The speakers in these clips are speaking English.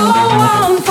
stop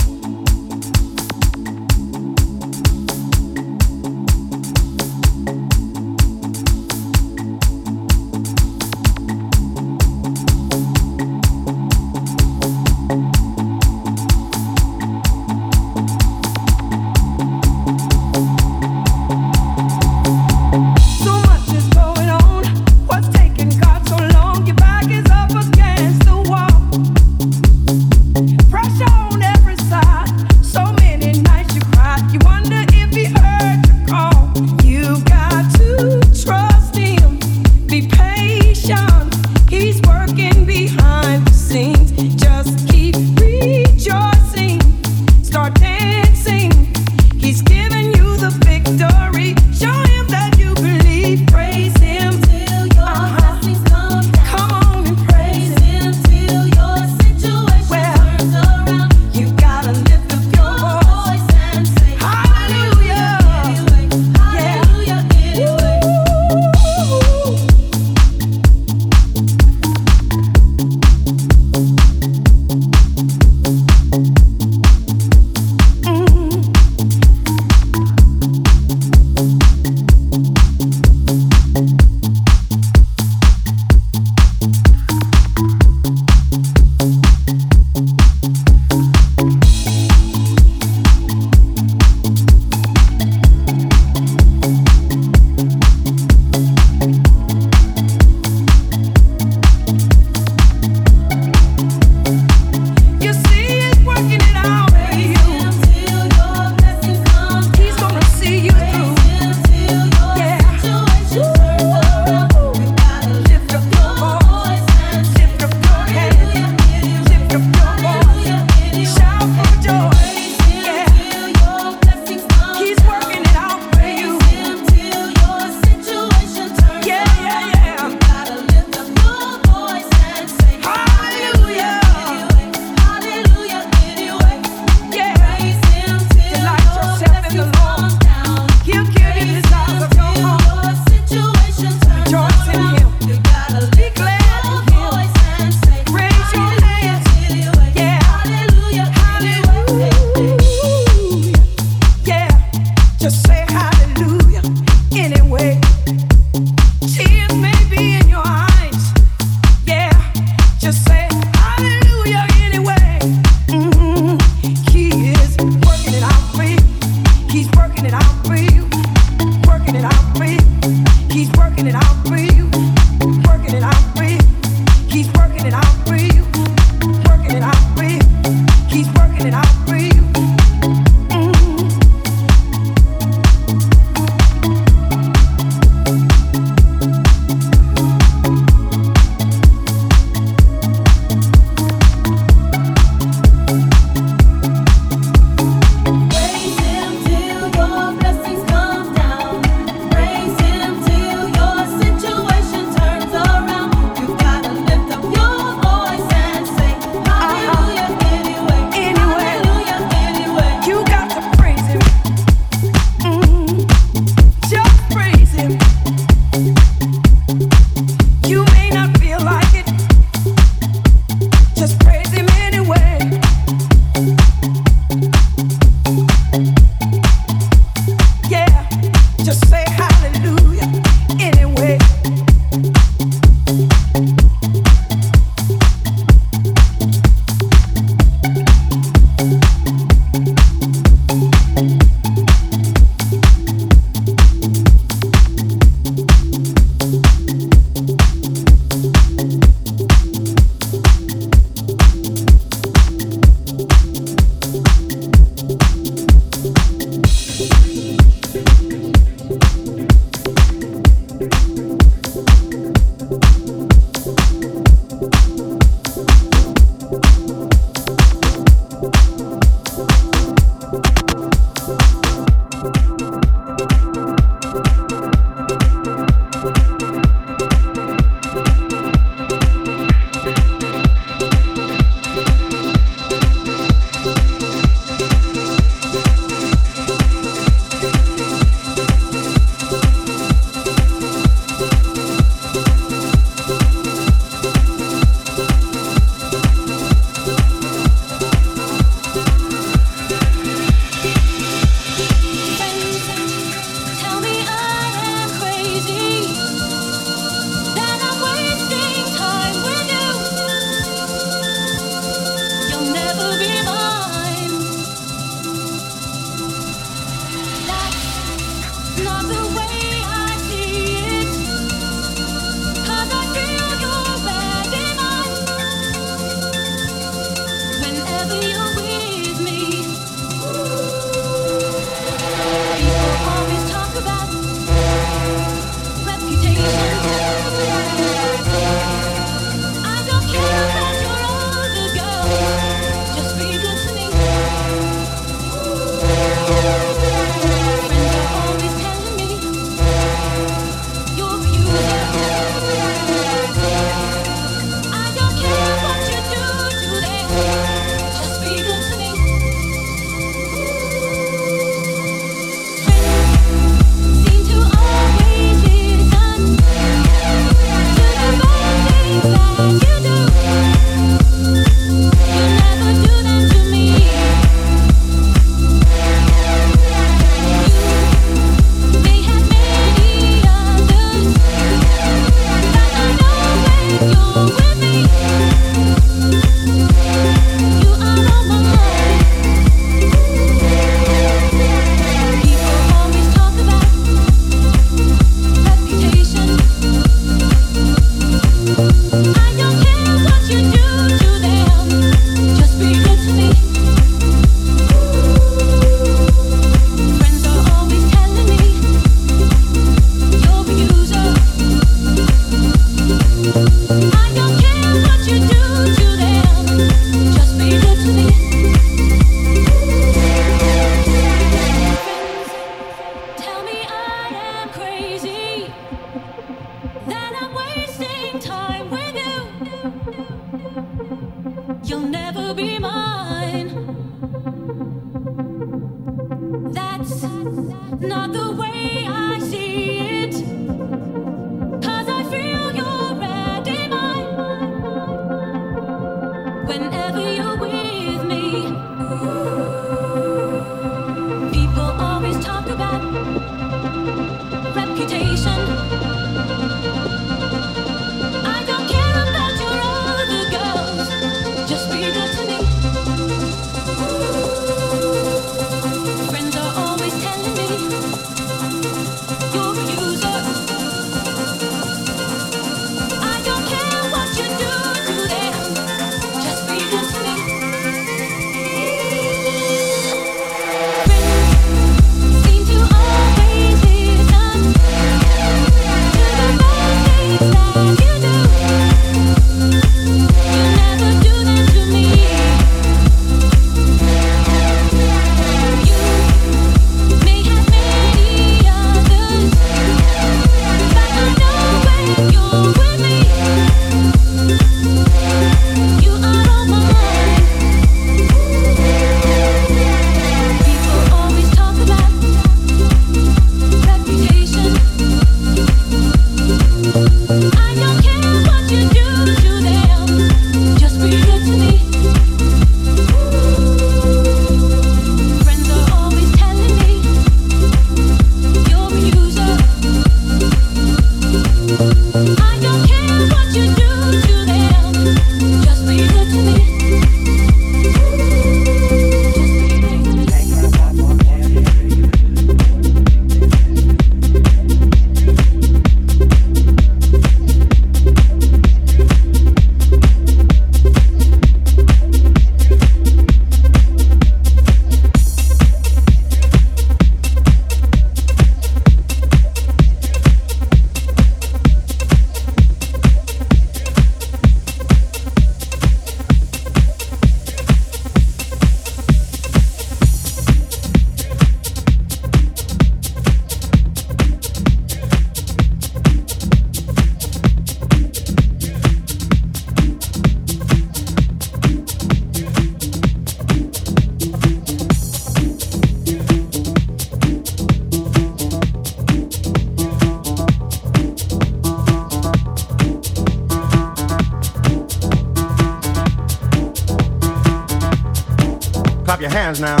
Let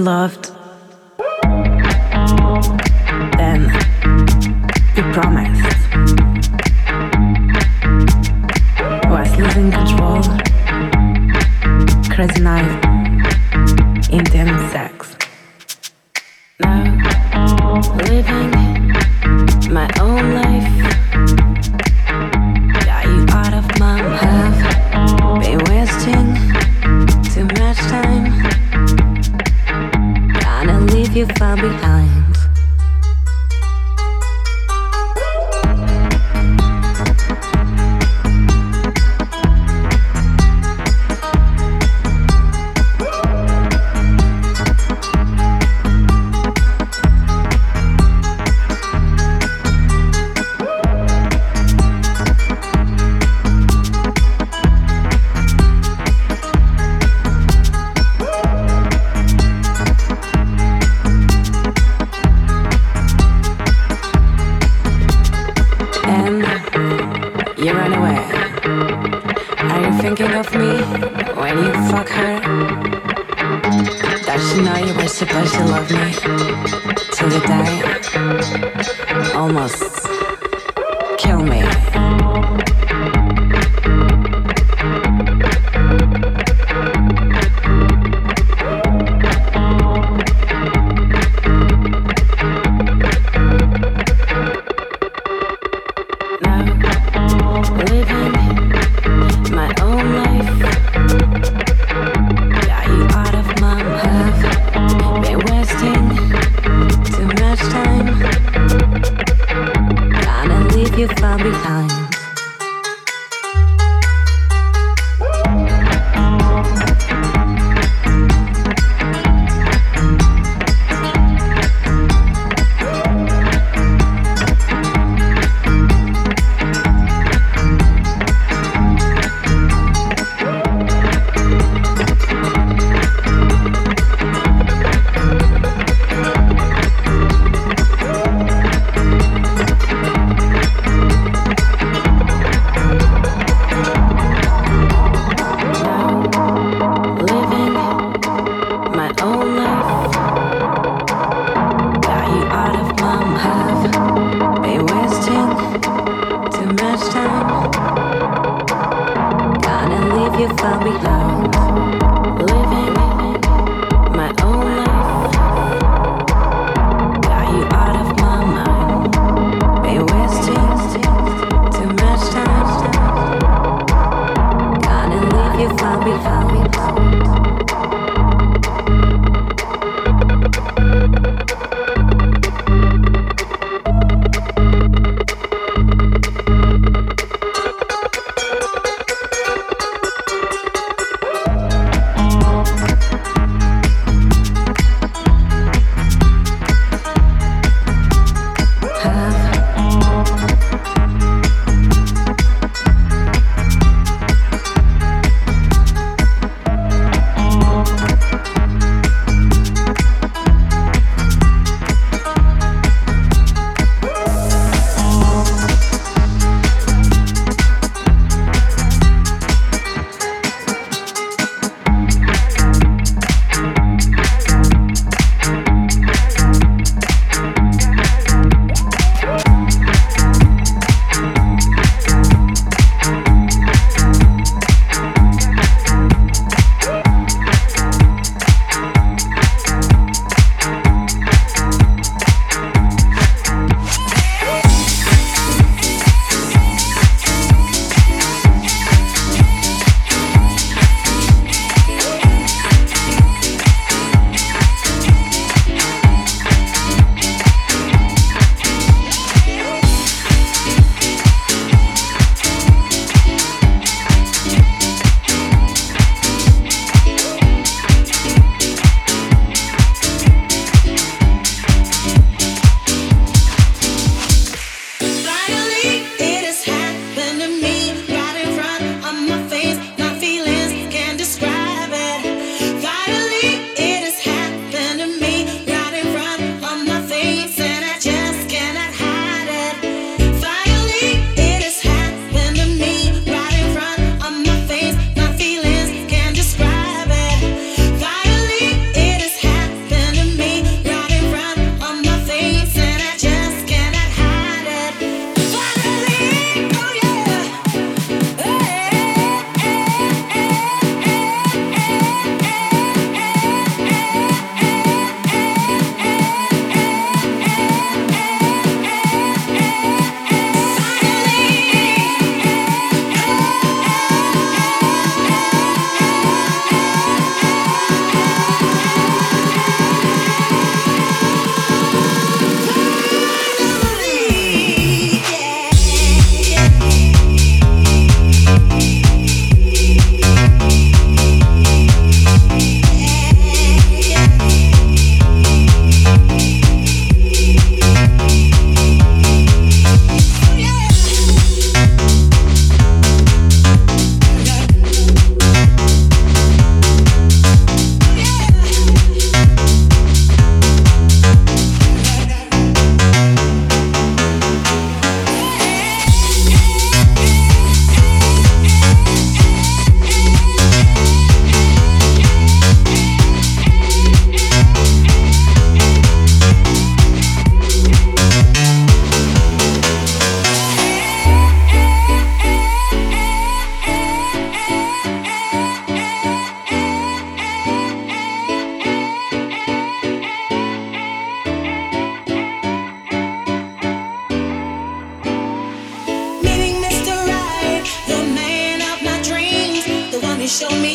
be loved, then you promised. Was losing control, crazy night, intense sex. Now, living my own life. Got you out of my life. been wasting too much time.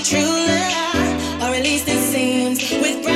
true love, or at least it seems with.